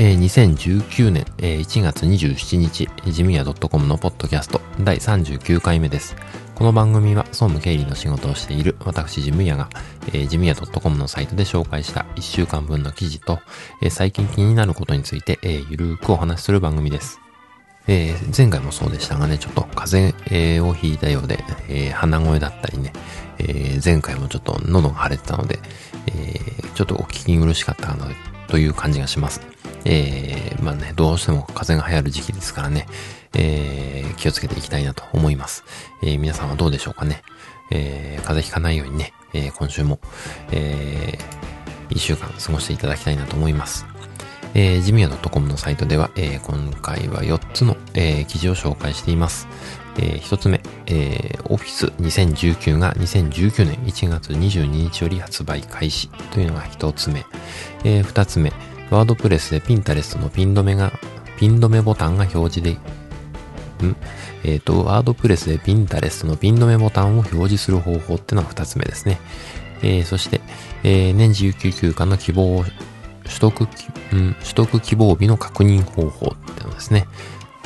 えー、2019年、えー、1月27日、ジムヤ .com のポッドキャスト第39回目です。この番組は総務経理の仕事をしている私ジムヤが、えー、ジムヤ .com のサイトで紹介した1週間分の記事と、えー、最近気になることについて、えー、ゆるーくお話しする番組です。えー、前回もそうでしたがね、ちょっと風邪をひいたようで、えー、鼻声だったりね、えー、前回もちょっと喉が腫れてたので、えー、ちょっとお聞き苦しかったかなという感じがします。えー、まあね、どうしても風が流行る時期ですからね、えー、気をつけていきたいなと思います。えー、皆さんはどうでしょうかね。えー、風邪ひかないようにね、えー、今週も、えー、一週間過ごしていただきたいなと思います。えー、ジミア .com のサイトでは、えー、今回は4つの、えー、記事を紹介しています。えー、1つ目、えー、オフィス2019が2019年1月22日より発売開始というのが1つ目。えー、2つ目、ワードプレスでピンタレストのピン止めが、ピン止めボタンが表示で、ん？えっ、ー、と、ワードプレスでピンタレストのピン止めボタンを表示する方法ってのは二つ目ですね。えー、そして、えー、年次有給休暇の希望を取得、うん、取得希望日の確認方法ってのですね。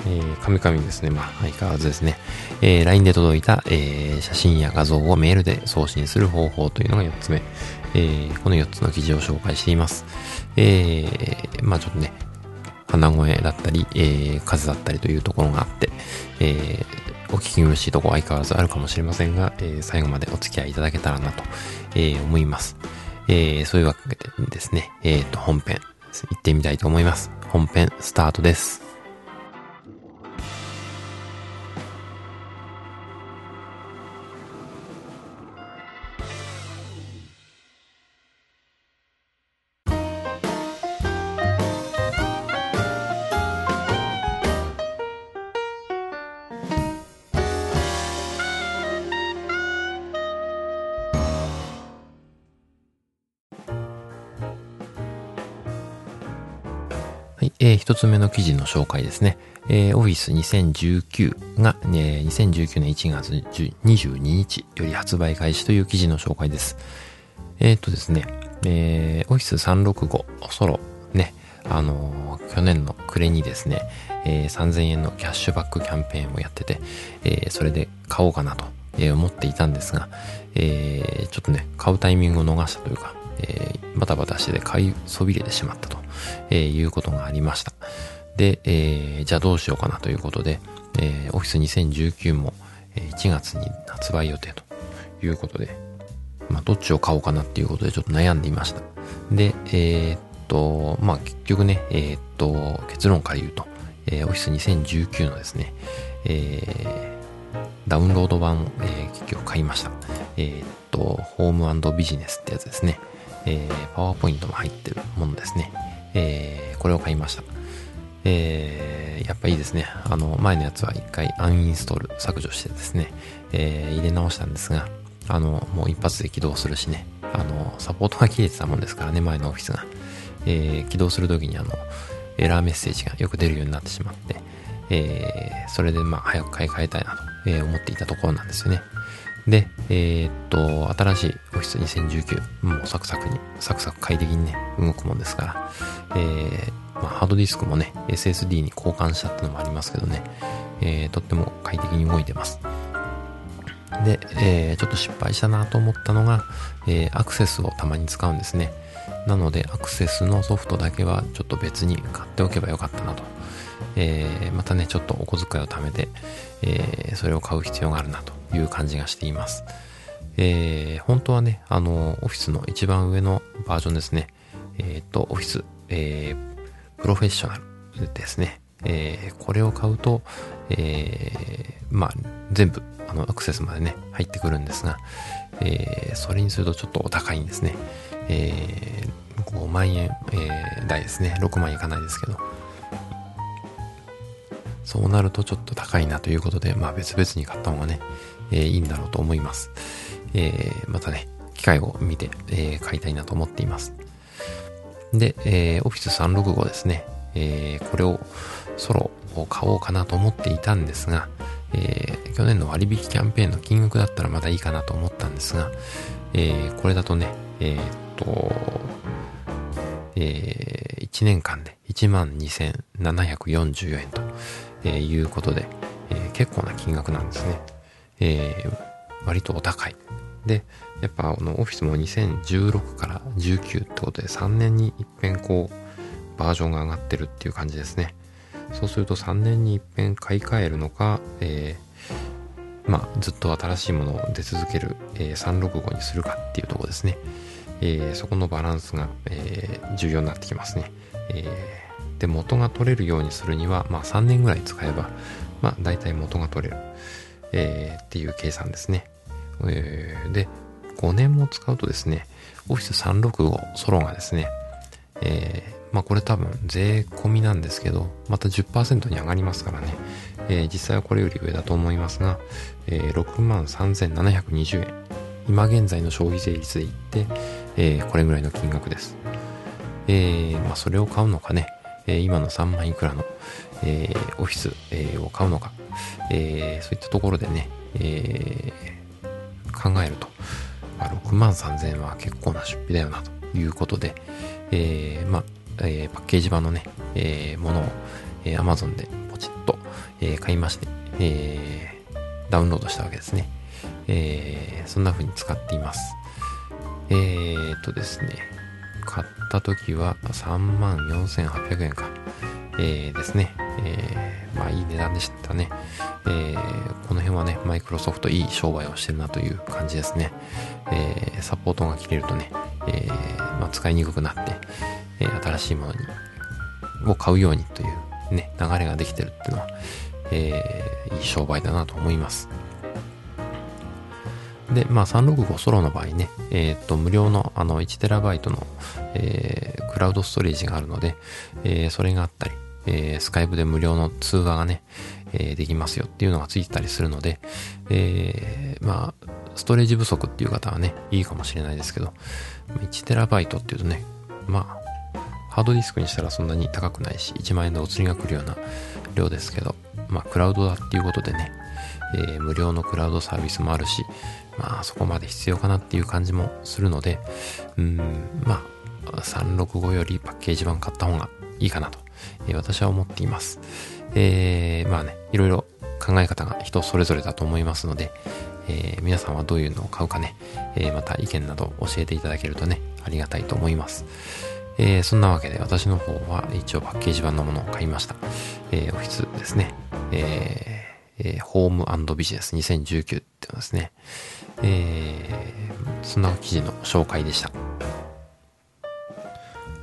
えー、カミカミですね。まあ、相変わらずですね。えー、LINE で届いた、えー、写真や画像をメールで送信する方法というのが4つ目。えー、この4つの記事を紹介しています。えー、まあちょっとね、鼻声だったり、えー、風だったりというところがあって、えー、お聞き苦しいとこ相変わらずあるかもしれませんが、えー、最後までお付き合いいただけたらなと、えー、思います。えー、そういうわけでですね、えっ、ー、と、本編、行ってみたいと思います。本編、スタートです。い、えー、一つ目の記事の紹介ですね。えー、オフィス2019が、えー、2019年1月22日より発売開始という記事の紹介です。えー、っとですね、えー、オフィス365ソロね、あのー、去年の暮れにですね、えー、3000円のキャッシュバックキャンペーンをやってて、えー、それで買おうかなと、えー、思っていたんですが、えー、ちょっとね、買うタイミングを逃したというか、えー、バタバタして買いそびれてしまったと、えー、いうことがありました。で、えー、じゃあどうしようかなということで、えー、オフィス2019も1月に発売予定ということで、まあ、どっちを買おうかなっていうことでちょっと悩んでいました。で、えー、っと、まあ、結局ね、えー、っと、結論から言うと、えー、オフィス2019のですね、えー、ダウンロード版を、えー、結局買いました。えー、っと、ホームビジネスってやつですね。えー、パワーポイントも入ってるものですね。えー、これを買いました。えー、やっぱいいですね。あの、前のやつは一回アンインストール削除してですね、えー、入れ直したんですが、あの、もう一発で起動するしね、あの、サポートが切れてたもんですからね、前のオフィスが。えー、起動するときにあの、エラーメッセージがよく出るようになってしまって、えー、それでまあ早く買い替えたいなと、思っていたところなんですよね。で、えー、っと、新しいオフィス2019、もうサクサクに、サクサク快適にね、動くもんですから、えー、まあ、ハードディスクもね、SSD に交換したってのもありますけどね、えー、とっても快適に動いてます。で、えー、ちょっと失敗したなと思ったのが、えー、アクセスをたまに使うんですね。なので、アクセスのソフトだけはちょっと別に買っておけばよかったなと。えー、またね、ちょっとお小遣いを貯めて、えー、それを買う必要があるなという感じがしています。えー、本当はね、あの、オフィスの一番上のバージョンですね。えっ、と、オフィス、えプロフェッショナルですね。えこれを買うと、えまあ、全部、あの、アクセスまでね、入ってくるんですが、えそれにするとちょっとお高いんですね。え5万円、え台ですね。6万円いかないですけど。そうなるとちょっと高いなということで、まあ別々に買った方がね、えー、いいんだろうと思います。えー、またね、機会を見て、えー、買いたいなと思っています。で、えー、Office 365ですね。えー、これをソロを買おうかなと思っていたんですが、えー、去年の割引キャンペーンの金額だったらまだいいかなと思ったんですが、えー、これだとね、えー、っと、えー、1年間で12,744円と、えいうことで、え、結構な金額なんですね。えー、割とお高い。で、やっぱあのオフィスも2016から19ってことで3年に一遍こうバージョンが上がってるっていう感じですね。そうすると3年に一遍買い替えるのか、えー、まあずっと新しいものを出続ける、えー、365にするかっていうとこですね。えー、そこのバランスが、え、重要になってきますね。えで、元が取れるようにするには、まあ3年ぐらい使えば、まあ大体元が取れる、えー、っていう計算ですね。えー、で、5年も使うとですね、Office 365ソロがですね、えー、まあこれ多分税込みなんですけど、また10%に上がりますからね、えー、実際はこれより上だと思いますが、えー、63,720円。今現在の消費税率で言って、えー、これぐらいの金額です。えー、まあそれを買うのかね、え、今の3万いくらの、えー、オフィス、えー、を買うのか、えー、そういったところでね、え、考えると、まあ、6万3000円は結構な出費だよなということで、え、まあ、え、パッケージ版のね、え、ものを、え、Amazon でポチッと、え、買いまして、え、ダウンロードしたわけですね。えー、そんな風に使っています。え、っとですね、買った時は3万4800円か。えー、ですね。えー、まあいい値段でしたね。えー、この辺はね、マイクロソフトいい商売をしてるなという感じですね。えー、サポートが切れるとね、え、まあ、使いにくくなって、え、新しいものに、を買うようにというね、流れができてるっていうのは、えー、いい商売だなと思います。で、まあ、365ソロの場合ね、えっ、と、無料のあの 1TB の、えー、クラウドストレージがあるので、えー、それがあったり、えー、スカイプで無料の通話がね、えー、できますよっていうのがついてたりするので、えー、まあ、ストレージ不足っていう方はね、いいかもしれないですけど、1TB っていうとね、まあ、ハードディスクにしたらそんなに高くないし、1万円でお釣りが来るような量ですけど、まあ、クラウドだっていうことでね、えー、無料のクラウドサービスもあるし、まあそこまで必要かなっていう感じもするので、うん、まあ365よりパッケージ版買った方がいいかなと、えー、私は思っています。えー、まあね、いろいろ考え方が人それぞれだと思いますので、えー、皆さんはどういうのを買うかね、えー、また意見など教えていただけるとね、ありがたいと思います。えー、そんなわけで私の方は一応パッケージ版のものを買いました。えー、オフィスですね。えー、えー、ホームビジネス2019っていうのですね。えー、そんな記事の紹介でした。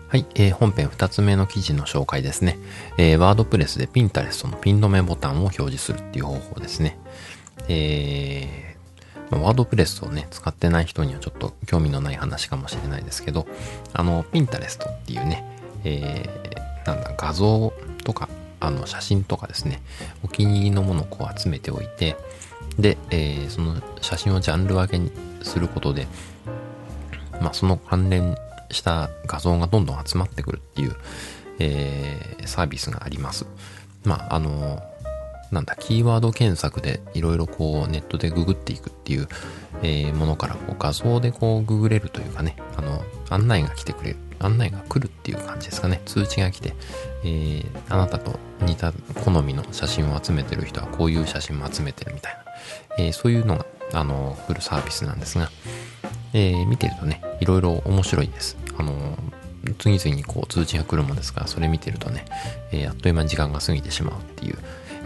はい、えー、本編二つ目の記事の紹介ですね。えー、ワードプレスでピンタレストのピン止めボタンを表示するっていう方法ですね。えー、ワードプレスをね、使ってない人にはちょっと興味のない話かもしれないですけど、あの、ピンタレストっていうね、えー、なんだ、画像とか、あの、写真とかですね、お気に入りのものをこう集めておいて、で、えー、その写真をジャンル分けにすることで、まあ、その関連した画像がどんどん集まってくるっていう、えー、サービスがあります。まあ、あの、なんだ、キーワード検索でいろいろこうネットでググっていくっていう、えー、ものからこう画像でこうググれるというかね、あの、案内が来てくれる、案内が来るっていう感じですかね。通知が来て、えー、あなたと似た好みの写真を集めてる人はこういう写真も集めてるみたいな。えー、そういうのが、あの、来るサービスなんですが、えー、見てるとね、いろいろ面白いです。あの、次々にこう通知が来るものですから、それ見てるとね、えー、あっという間に時間が過ぎてしまうっていう、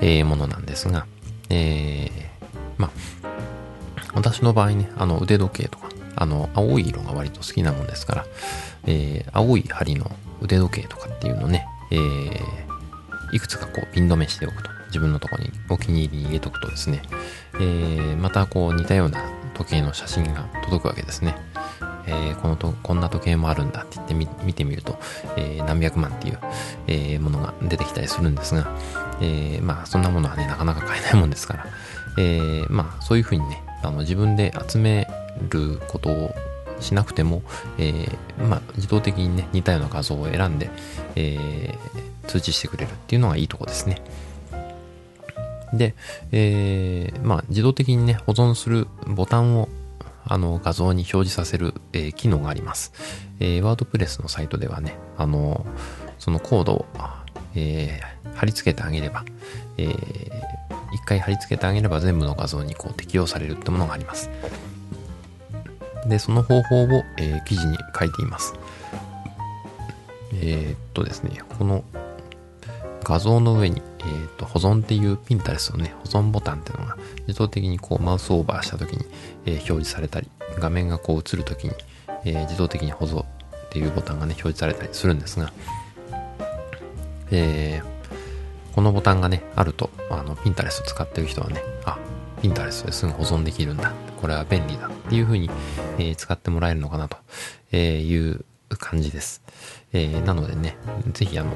えー、ものなんですが、えー、まあ、私の場合ね、あの腕時計とか、あの、青い色が割と好きなもんですから、えー、青い針の腕時計とかっていうのね、えー、いくつかこうピン止めしておくと。自分のとこにお気に入りに入れとくとですね、えー、またこう似たような時計の写真が届くわけですね。えー、このと、こんな時計もあるんだって言ってみ見てみると、えー、何百万っていう、えー、ものが出てきたりするんですが、え、まあそんなものはね、なかなか買えないもんですから、え、まあそういうふうにね、あの自分で集めることをしなくても、え、まあ自動的にね、似たような画像を選んで、え、通知してくれるっていうのがいいとこですね。で、え、まあ、自動的にね、保存するボタンをあの画像に表示させる、えー、機能があります。えー、ワードプレスのサイトではね、あの、そのコードを、えー、貼り付けてあげれば、えー、一回貼り付けてあげれば全部の画像にこう適用されるってものがあります。で、その方法を、えー、記事に書いています。えー、っとですね、この画像の上に、えー、と保存っていうピンタレスのね、保存ボタンっていうのが自動的にこうマウスオーバーした時に、えー、表示されたり、画面がこう映る時に、えー、自動的に保存っていうボタンがね、表示されたりするんですが、えー、このボタンがね、あると、あの、ピンタレスを使ってる人はね、あ、ピンタレスですぐ保存できるんだ。これは便利だっていう風に、えー、使ってもらえるのかなという感じです。えー、なのでね、ぜひあの、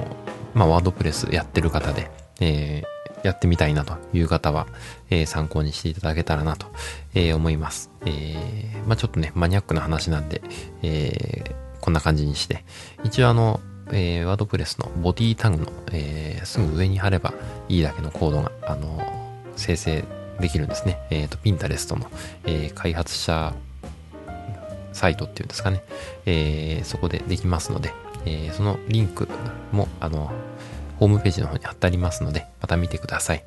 まあ、ワードプレスやってる方で、えー、やってみたいなという方は、えー、参考にしていただけたらなと、えー、思います。え、まあ、ちょっとね、マニアックな話なんで、え、こんな感じにして、一応あの、えー、ワードプレスのボディタグの、え、すぐ上に貼ればいいだけのコードが、あの、生成できるんですね。えっ、ー、と、ピンタレストの、え、開発者サイトっていうんですかね。えー、そこでできますので、えー、そのリンクも、あの、ホームページの方に貼ってありますので、また見てください。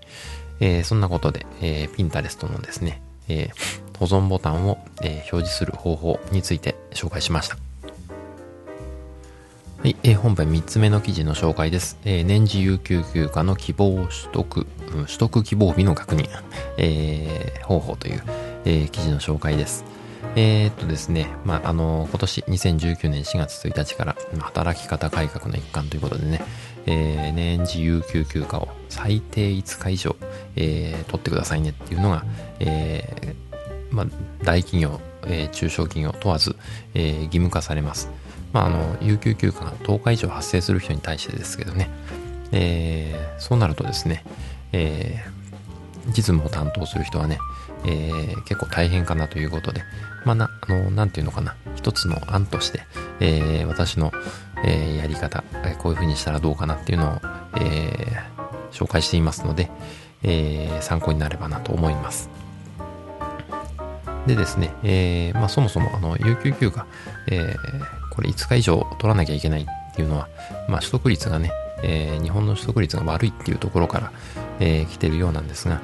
えー、そんなことで、えー、Pinterest のですね、えー、保存ボタンを、えー、表示する方法について紹介しました。はい、えー、本編3つ目の記事の紹介です。えー、年次有給休暇の希望取得、うん、取得希望日の確認、えー、方法という、えー、記事の紹介です。えー、っとですね、まあ、あの、今年2019年4月1日から、働き方改革の一環ということでね、えー、年次有給休暇を最低5日以上、えー、取ってくださいねっていうのが、えー、まあ、大企業、えー、中小企業問わず、えー、義務化されます。まあ、あの、有給休暇が10日以上発生する人に対してですけどね、えー、そうなるとですね、えー、実務を担当する人はね、えー、結構大変かなということで、まあ、な、あの、なんていうのかな、一つの案として、えー、私の、えー、やり方、えこういう風にしたらどうかなっていうのを、え紹介していますので、え参考になればなと思います。でですね、えまあ、そもそも、あの、有給休暇、えこれ5日以上取らなきゃいけないっていうのは、まあ、取得率がね、え日本の取得率が悪いっていうところから、え来てるようなんですが、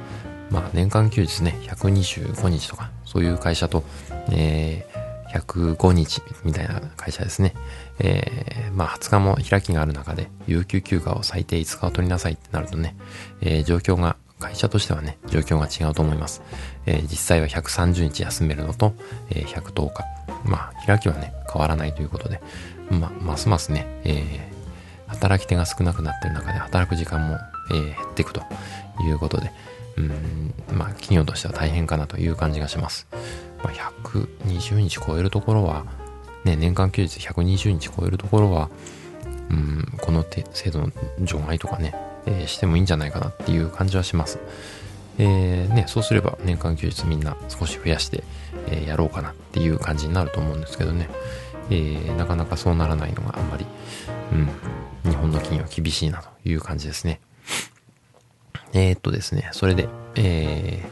まあ、年間休日ね、125日とか、そういう会社と、えー、105日みたいな会社ですね。えー、まあ、20日も開きがある中で、有給休暇を最低5日を取りなさいってなるとね、えー、状況が、会社としてはね、状況が違うと思います。えー、実際は130日休めるのと、えー、110日。まあ、開きはね、変わらないということで、ま、ますますね、えー、働き手が少なくなってる中で働く時間も、えー、減っていくということで、うん、まあ、企業としては大変かなという感じがします。まあ、120日超えるところは、ね、年間休日120日超えるところは、うん、この制度の除外とかね、えー、してもいいんじゃないかなっていう感じはします。えー、ね、そうすれば年間休日みんな少し増やして、えー、やろうかなっていう感じになると思うんですけどね、えー、なかなかそうならないのがあんまり、うん、日本の企業厳しいなという感じですね。えー、っとですね、それで、え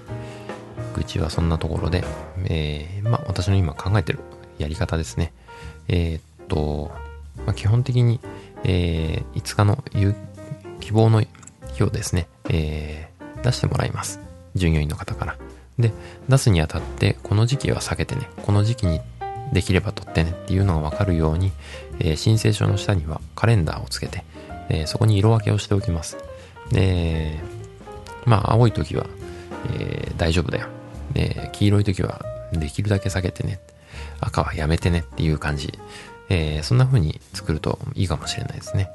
ー、愚痴はそんなところで、えー、まあ、私の今考えてるやり方ですね。えー、っと、まあ、基本的に、えー、5日の希望の日をですね、えー、出してもらいます。従業員の方から。で、出すにあたって、この時期は避けてね、この時期にできれば取ってねっていうのがわかるように、えー、申請書の下にはカレンダーをつけて、えー、そこに色分けをしておきます。で、まあ、青い時は、えー、大丈夫だよ。で、黄色い時は、できるだけ避けてね。赤はやめてねっていう感じ。えー、そんな風に作るといいかもしれないですね。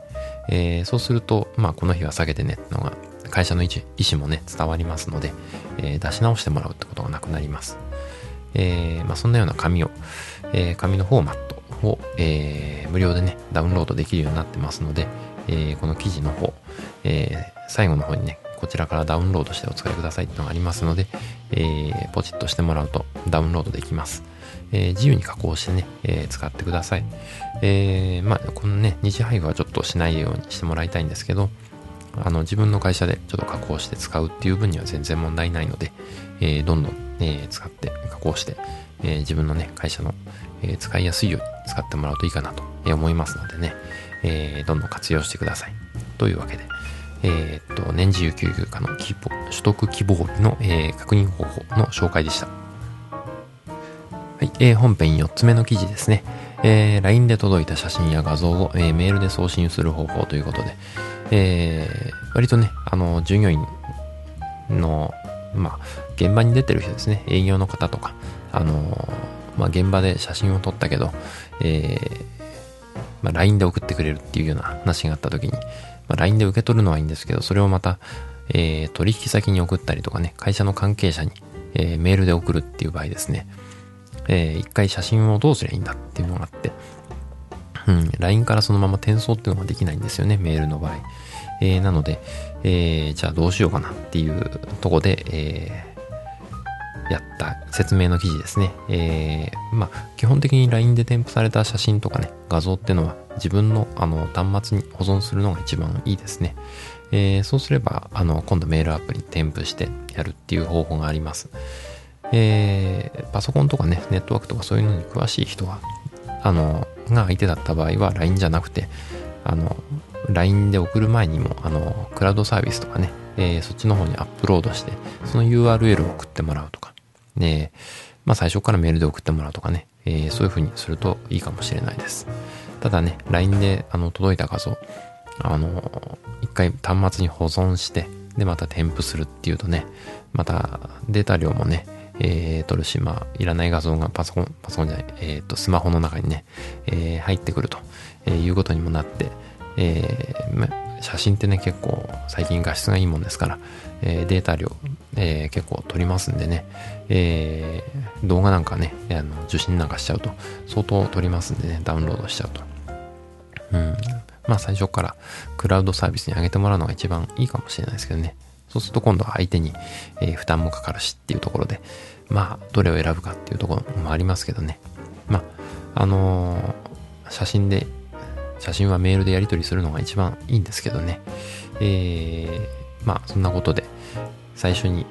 えー、そうすると、まあ、この日は下げてねってのが、会社の意思もね、伝わりますので、えー、出し直してもらうってことがなくなります。えー、まあ、そんなような紙を、え、紙のフォーマットを、え、無料でね、ダウンロードできるようになってますので、えー、この記事の方、え、最後の方にね、こちらからダウンロードしてお使いくださいっていうのがありますので、えー、ポチッとしてもらうとダウンロードできます。えー、自由に加工してね、えー、使ってください。えー、まあ、このね、二次配布はちょっとしないようにしてもらいたいんですけど、あの、自分の会社でちょっと加工して使うっていう分には全然問題ないので、え、どんどん、え、使って加工して、え、自分のね、会社の、え、使いやすいように使ってもらうといいかなと思いますのでね、え、どんどん活用してください。というわけで、えー、っと、年次有給休暇の希望取得希望日の、えー、確認方法の紹介でした。はい、えー、本編4つ目の記事ですね。えー、LINE で届いた写真や画像を、えー、メールで送信する方法ということで、えー、割とね、あの、従業員の、まあ、現場に出てる人ですね、営業の方とか、あの、まあ、現場で写真を撮ったけど、えー、まあ、LINE で送ってくれるっていうような話があった時に、まあ、LINE で受け取るのはいいんですけど、それをまた、えー、取引先に送ったりとかね、会社の関係者に、えー、メールで送るっていう場合ですね、えー、一回写真をどうすりゃいいんだっていうのがあって、うん、LINE からそのまま転送っていうのができないんですよね、メールの場合。えー、なので、えー、じゃあどうしようかなっていうとこで、えー、やった説明の記事ですね。えー、まあ、基本的に LINE で添付された写真とかね、画像っていうのは自分のあの端末に保存するのが一番いいですね。えー、そうすれば、あの、今度メールアプリに添付してやるっていう方法があります。えー、パソコンとかね、ネットワークとかそういうのに詳しい人は、あの、が相手だった場合は LINE じゃなくて、あの、LINE で送る前にも、あの、クラウドサービスとかね、えー、そっちの方にアップロードして、その URL を送ってもらうとか、ね、まあ最初からメールで送ってもらうとかね、え、そういう風にするといいかもしれないです。ただね、LINE であの届いた画像、あの、一回端末に保存して、で、また添付するっていうとね、またデータ量もね、えー、撮るし、まあ、いらない画像がパソコン、パソコンじゃない、えっ、と、スマホの中にね、えー、入ってくると、えいうことにもなって、えー、写真ってね、結構最近画質がいいもんですから、えー、データ量、えー、結構撮りますんでね、えー、動画なんかね、あの受信なんかしちゃうと、相当撮りますんでね、ダウンロードしちゃうと。うん。まあ最初からクラウドサービスに上げてもらうのが一番いいかもしれないですけどね。そうすると今度は相手に、え、負担もかかるしっていうところで、まあ、どれを選ぶかっていうところもありますけどね。まあ、あの、写真で、写真はメールでやり取りするのが一番いいんですけどね。えー、まあ、そんなことで、最初に、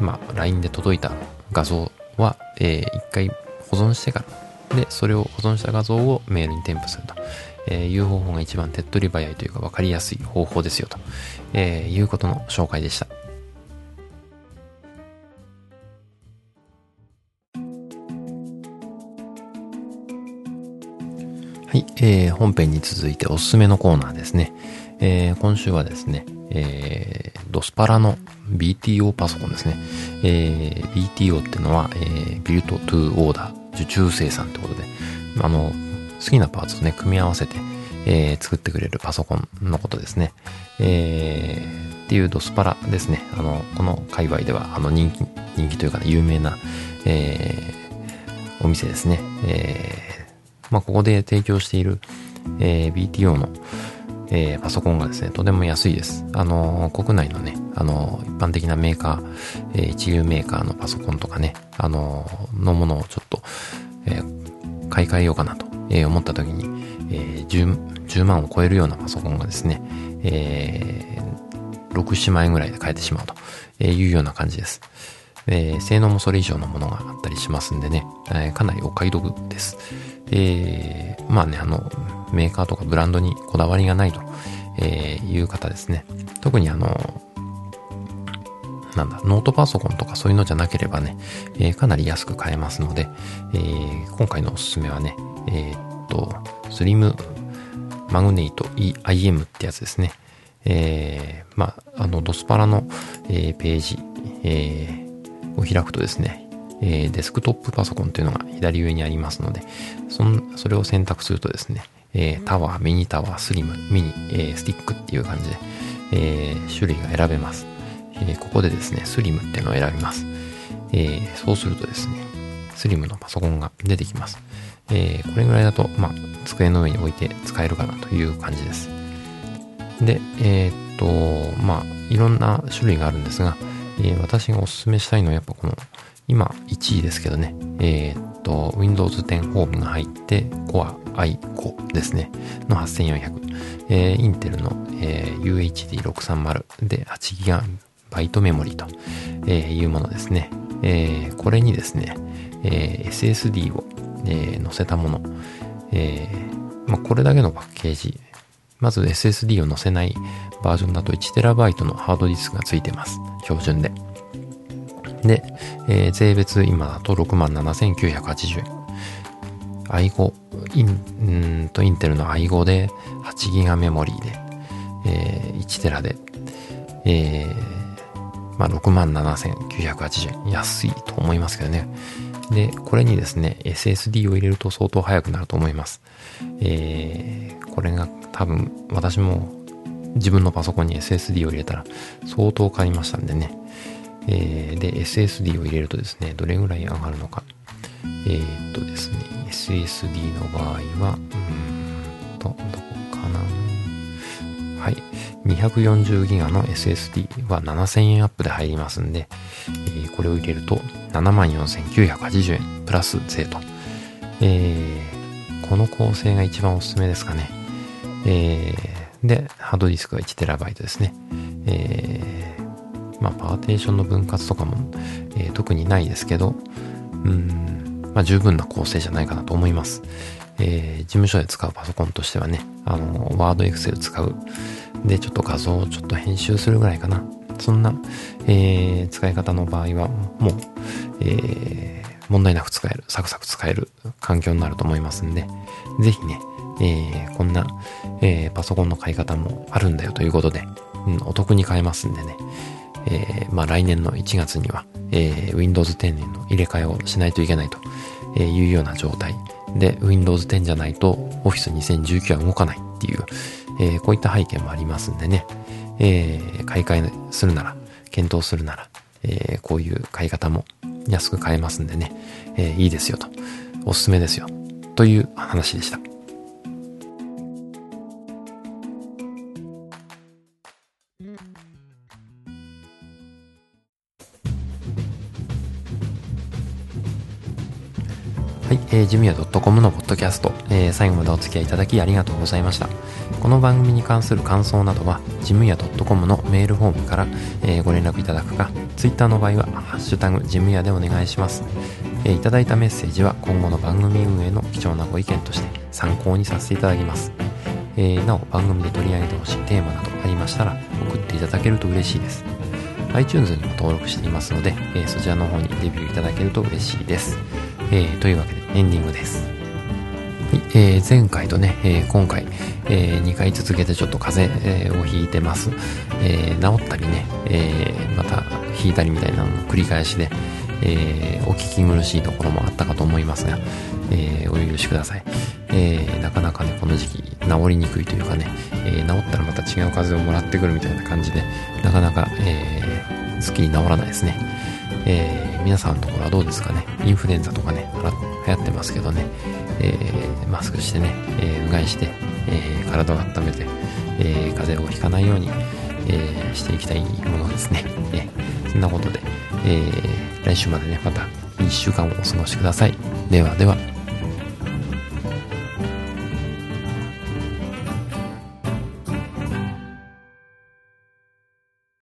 まあ、LINE で届いた画像は、えー、一回保存してから、で、それを保存した画像をメールに添付すると。えー、いう方法が一番手っ取り早いというか分かりやすい方法ですよと、えー、いうことの紹介でした。はい、えー、本編に続いておすすめのコーナーですね。えー、今週はですね、えー、ドスパラの BTO パソコンですね。えー、BTO ってのは、えー、ビルトトゥーオーダー、受注生産ってことで、あの、好きなパーツをね、組み合わせて、えー、作ってくれるパソコンのことですね。えー、っていうドスパラですね。あの、この界隈では、あの、人気、人気というかね、有名な、えー、お店ですね。えー、まあ、ここで提供している、えー、BTO の、えー、パソコンがですね、とても安いです。あの国内のね、あの一般的なメーカー、え、一流メーカーのパソコンとかね、あののものをちょっと、え、買い替えようかなとえ、思った時に、え、10, 10万を超えるようなパソコンがですね、えー、6、7万円ぐらいで買えてしまうというような感じです。えー、性能もそれ以上のものがあったりしますんでね、えー、かなりお買い得です。えー、まあね、あの、メーカーとかブランドにこだわりがないと、えいう方ですね。特にあの、なんだ、ノートパソコンとかそういうのじゃなければね、え、かなり安く買えますので、え、今回のおすすめはね、え、っと、スリムマグネイト EIM ってやつですね。えー、まあ、あの、ドスパラの、えー、ページ、えー、を開くとですね、え、デスクトップパソコンというのが左上にありますので、そんそれを選択するとですね、えー、タワー、ミニタワー、スリム、ミニ、えー、スティックっていう感じで、えー、種類が選べます。えー、ここでですね、スリムっていうのを選びます。えー、そうするとですね、スリムのパソコンが出てきます。えー、これぐらいだと、まあ、机の上に置いて使えるかなという感じです。で、え、っと、まあ、いろんな種類があるんですが、えー、私がお勧めしたいのはやっぱこの、今1位ですけどね、えー、と、Windows 10 Home が入って、Core i5 ですね、の8400。えー、インテルの、えー、UHD630 で 8GB メモリと、えー、いうものですね。えー、これにですね、えー、SSD をえー、載せたもの、えー、まあ、これだけのパッケージまず SSD を載せないバージョンだと 1TB のハードディスクが付いてます。標準で。で、えー、税別今だと67,980円。i5、イン、んと、インテルの i5 で8ギガメモリーで、えー、1テラで、えー、まあ、67,980円。安いと思いますけどね。で、これにですね、SSD を入れると相当速くなると思います。えー、これが多分私も自分のパソコンに SSD を入れたら相当買いましたんでね。えー、で、SSD を入れるとですね、どれぐらい上がるのか。えー、っとですね、SSD の場合は、うーんと、どこかな。はい。240GB の SSD は7000円アップで入りますんで、えー、これを入れると74,980円プラス税と。えー、この構成が一番おすすめですかね。えー、で、ハードディスクが 1TB ですね。えー、まあ、パーテーションの分割とかも、えー、特にないですけど、うん、まあ、十分な構成じゃないかなと思います。えー、事務所で使うパソコンとしてはね、あの、ワードエクセル使う。で、ちょっと画像をちょっと編集するぐらいかな。そんな、えー、使い方の場合は、もう、えー、問題なく使える、サクサク使える環境になると思いますんで、ぜひね、えー、こんな、えー、パソコンの買い方もあるんだよということで、うん、お得に買えますんでね、えー、まあ来年の1月には、えー、Windows 10の入れ替えをしないといけないというような状態。で、Windows 10じゃないと Office 2019は動かないっていう、えー、こういった背景もありますんでね、えー、買い替えするなら、検討するなら、えー、こういう買い方も安く買えますんでね、えー、いいですよと、おすすめですよ、という話でした。えー、ジムヤ .com のポッドキャスト、えー、最後までお付き合いいただきありがとうございました。この番組に関する感想などは、ジムヤ .com のメールフォームから、えー、ご連絡いただくか、Twitter の場合は、ハッシュタグジムヤでお願いします。えー、いただいたメッセージは今後の番組運営の貴重なご意見として参考にさせていただきます。えー、なお、番組で取り上げてほしいテーマなどありましたら、送っていただけると嬉しいです。iTunes にも登録していますので、えー、そちらの方にレビューいただけると嬉しいです。えー、というわけでエンディングです。えー、前回とね、えー、今回、え、2回続けてちょっと風邪をひいてます。え、治ったりね、え、また引いたりみたいなのの繰り返しで、え、お聞き苦しいところもあったかと思いますが、え、お許しください。え、なかなかね、この時期治りにくいというかね、え、治ったらまた違う風をもらってくるみたいな感じで、なかなか、えー、すっきり治らないですね。え皆さんのところはどうですかね？インフルエンザとかね、流行ってますけどね、えー、マスクしてね、えー、うがいして、えー、体を温めて、え、風邪をひかないように、え、していきたいものですね。えー、そんなことで、え、来週までね、また1週間をお過ごしください。ではでは。